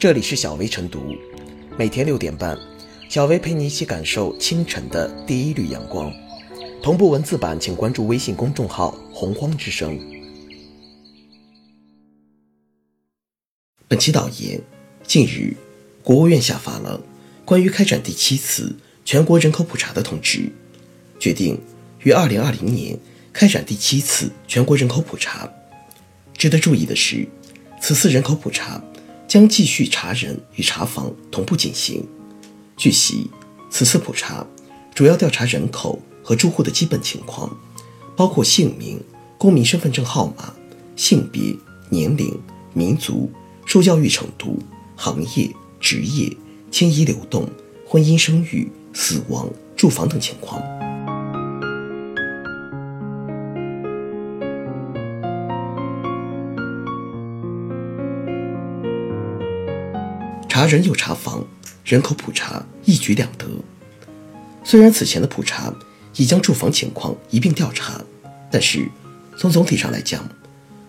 这里是小薇晨读，每天六点半，小薇陪你一起感受清晨的第一缕阳光。同步文字版，请关注微信公众号“洪荒之声”。本期导言：近日，国务院下发了关于开展第七次全国人口普查的通知，决定于二零二零年开展第七次全国人口普查。值得注意的是，此次人口普查将继续查人与查房同步进行。据悉，此次普查主要调查人口和住户的基本情况，包括姓名、公民身份证号码、性别、年龄、民族、受教育程度、行业、职业、迁移流动、婚姻生育、死亡、住房等情况。查人又查房，人口普查一举两得。虽然此前的普查已将住房情况一并调查，但是从总体上来讲，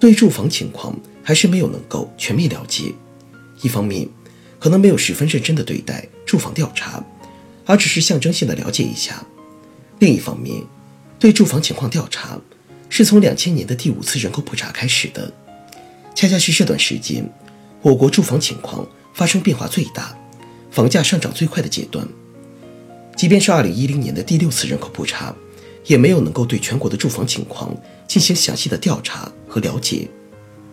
对住房情况还是没有能够全面了解。一方面，可能没有十分认真的对待住房调查，而只是象征性的了解一下；另一方面，对住房情况调查是从两千年的第五次人口普查开始的，恰恰是这段时间，我国住房情况。发生变化最大、房价上涨最快的阶段，即便是2010年的第六次人口普查，也没有能够对全国的住房情况进行详细的调查和了解。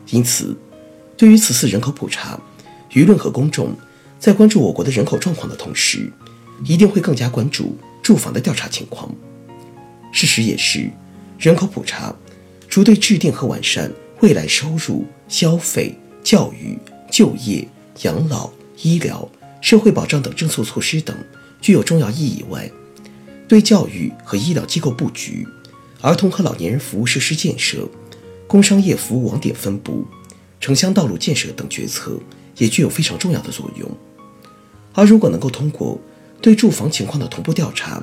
因此，对于此次人口普查，舆论和公众在关注我国的人口状况的同时，一定会更加关注住房的调查情况。事实也是，人口普查除对制定和完善未来收入、消费、教育、就业。养老、医疗、社会保障等政策措施等具有重要意义外，对教育和医疗机构布局、儿童和老年人服务设施建设、工商业服务网点分布、城乡道路建设等决策也具有非常重要的作用。而如果能够通过对住房情况的同步调查，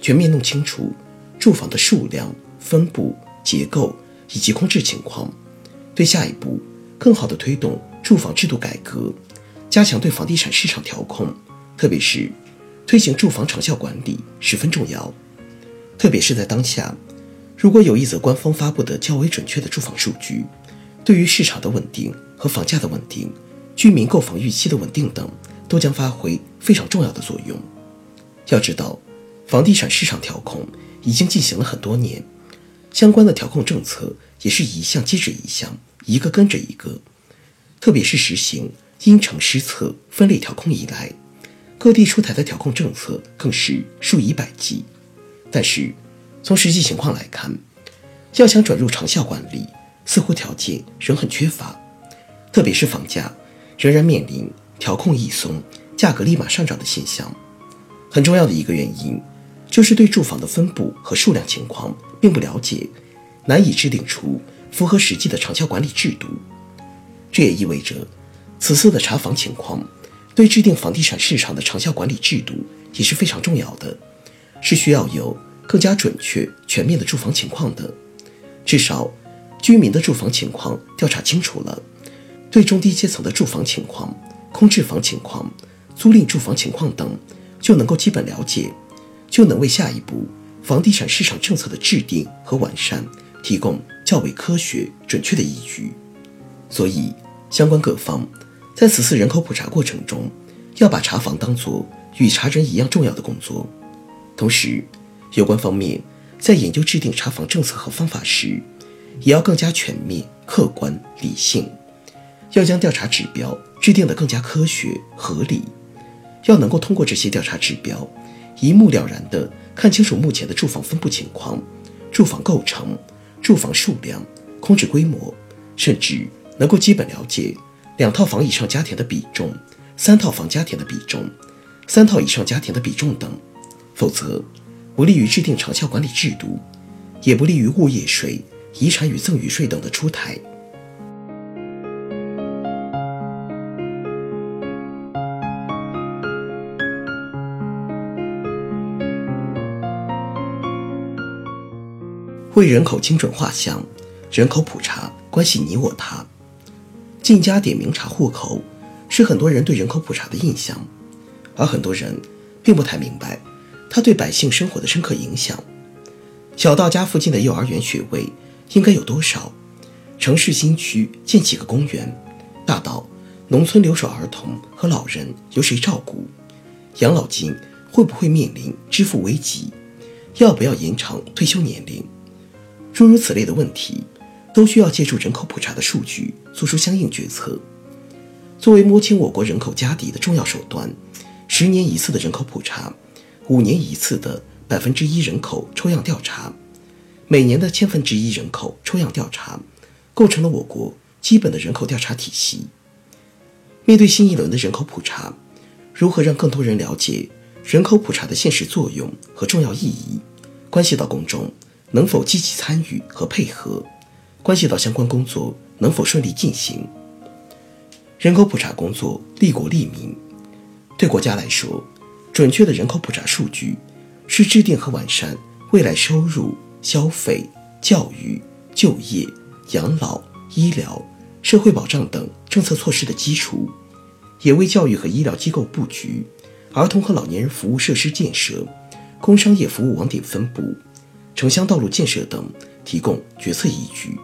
全面弄清楚住房的数量、分布、结构以及空置情况，对下一步更好的推动住房制度改革。加强对房地产市场调控，特别是推行住房长效管理十分重要。特别是在当下，如果有一则官方发布的较为准确的住房数据，对于市场的稳定和房价的稳定、居民购房预期的稳定等，都将发挥非常重要的作用。要知道，房地产市场调控已经进行了很多年，相关的调控政策也是一项接着一项，一个跟着一个，特别是实行。因城施策、分类调控以来，各地出台的调控政策更是数以百计。但是，从实际情况来看，要想转入长效管理，似乎条件仍很缺乏。特别是房价仍然面临调控一松，价格立马上涨的现象。很重要的一个原因，就是对住房的分布和数量情况并不了解，难以制定出符合实际的长效管理制度。这也意味着。此次的查房情况，对制定房地产市场的长效管理制度也是非常重要的，是需要有更加准确、全面的住房情况的。至少，居民的住房情况调查清楚了，对中低阶层的住房情况、空置房情况、租赁住房情况等，就能够基本了解，就能为下一步房地产市场政策的制定和完善提供较为科学、准确的依据。所以，相关各方。在此次人口普查过程中，要把查房当作与查人一样重要的工作。同时，有关方面在研究制定查房政策和方法时，也要更加全面、客观、理性，要将调查指标制定得更加科学合理，要能够通过这些调查指标，一目了然地看清楚目前的住房分布情况、住房构成、住房数量、空置规模，甚至能够基本了解。两套房以上家庭的比重，三套房家庭的比重，三套以上家庭的比重等，否则不利于制定长效管理制度，也不利于物业税、遗产与赠与税等的出台。为人口精准画像，人口普查关系你我他。进家点名查户口，是很多人对人口普查的印象，而很多人并不太明白它对百姓生活的深刻影响。小到家附近的幼儿园学位应该有多少，城市新区建几个公园，大到农村留守儿童和老人由谁照顾，养老金会不会面临支付危机，要不要延长退休年龄，诸如此类的问题，都需要借助人口普查的数据做出相应决策。作为摸清我国人口家底的重要手段，十年一次的人口普查，五年一次的。百分之一人口抽样调查，每年的千分之一人口抽样调查，构成了我国基本的人口调查体系。面对新一轮的人口普查，如何让更多人了解人口普查的现实作用和重要意义，关系到公众能否积极参与和配合，关系到相关工作能否顺利进行。人口普查工作利国利民，对国家来说，准确的人口普查数据。是制定和完善未来收入、消费、教育、就业、养老、医疗、社会保障等政策措施的基础，也为教育和医疗机构布局、儿童和老年人服务设施建设、工商业服务网点分布、城乡道路建设等提供决策依据。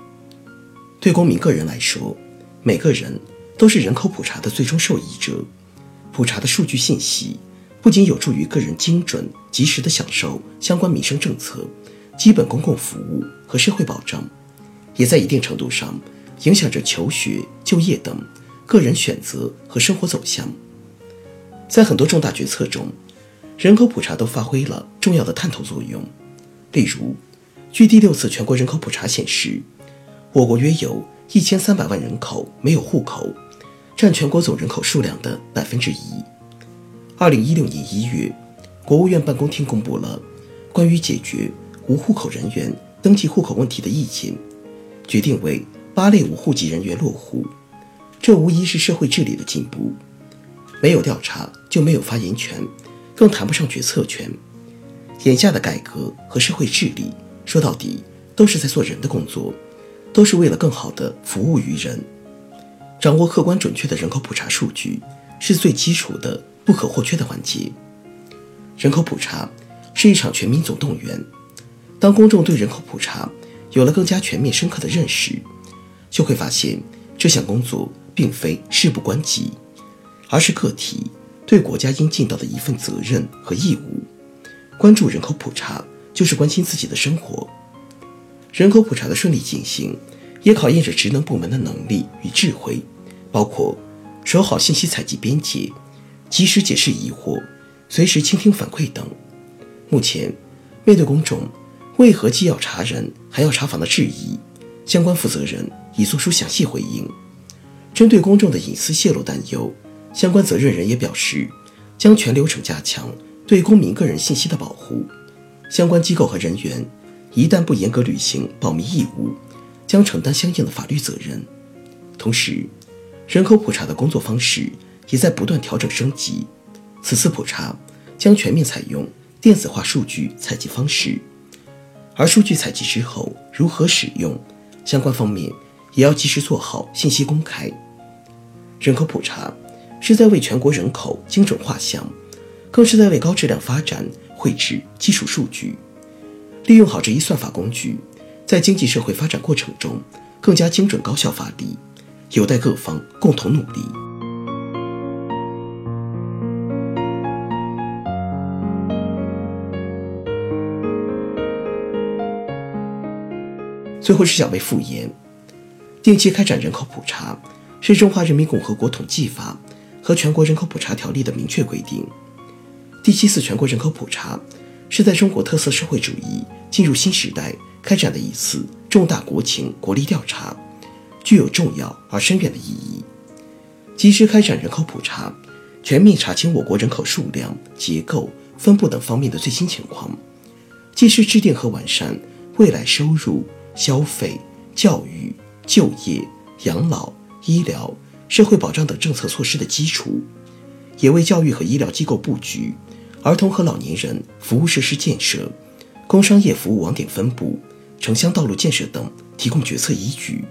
对公民个人来说，每个人都是人口普查的最终受益者，普查的数据信息。不仅有助于个人精准、及时地享受相关民生政策、基本公共服务和社会保障，也在一定程度上影响着求学、就业等个人选择和生活走向。在很多重大决策中，人口普查都发挥了重要的探头作用。例如，据第六次全国人口普查显示，我国约有一千三百万人口没有户口，占全国总人口数量的百分之一。二零一六年一月，国务院办公厅公布了关于解决无户口人员登记户口问题的意见，决定为八类无户籍人员落户。这无疑是社会治理的进步。没有调查就没有发言权，更谈不上决策权。眼下的改革和社会治理，说到底都是在做人的工作，都是为了更好的服务于人。掌握客观准确的人口普查数据，是最基础的。不可或缺的环节。人口普查是一场全民总动员。当公众对人口普查有了更加全面深刻的认识，就会发现这项工作并非事不关己，而是个体对国家应尽到的一份责任和义务。关注人口普查，就是关心自己的生活。人口普查的顺利进行，也考验着职能部门的能力与智慧，包括守好信息采集边界。及时解释疑惑，随时倾听反馈等。目前，面对公众为何既要查人还要查房的质疑，相关负责人已作出详细回应。针对公众的隐私泄露担忧，相关责任人也表示，将全流程加强对公民个人信息的保护。相关机构和人员一旦不严格履行保密义务，将承担相应的法律责任。同时，人口普查的工作方式。也在不断调整升级。此次普查将全面采用电子化数据采集方式，而数据采集之后如何使用，相关方面也要及时做好信息公开。人口普查是在为全国人口精准画像，更是在为高质量发展绘制基础数据。利用好这一算法工具，在经济社会发展过程中更加精准高效发力，有待各方共同努力。最后是小微复言，定期开展人口普查是中华人民共和国统计法和全国人口普查条例的明确规定。第七次全国人口普查是在中国特色社会主义进入新时代开展的一次重大国情国力调查，具有重要而深远的意义。及时开展人口普查，全面查清我国人口数量、结构、分布等方面的最新情况，既是制定和完善未来收入。消费、教育、就业、养老、医疗、社会保障等政策措施的基础，也为教育和医疗机构布局、儿童和老年人服务设施建设、工商业服务网点分布、城乡道路建设等提供决策依据。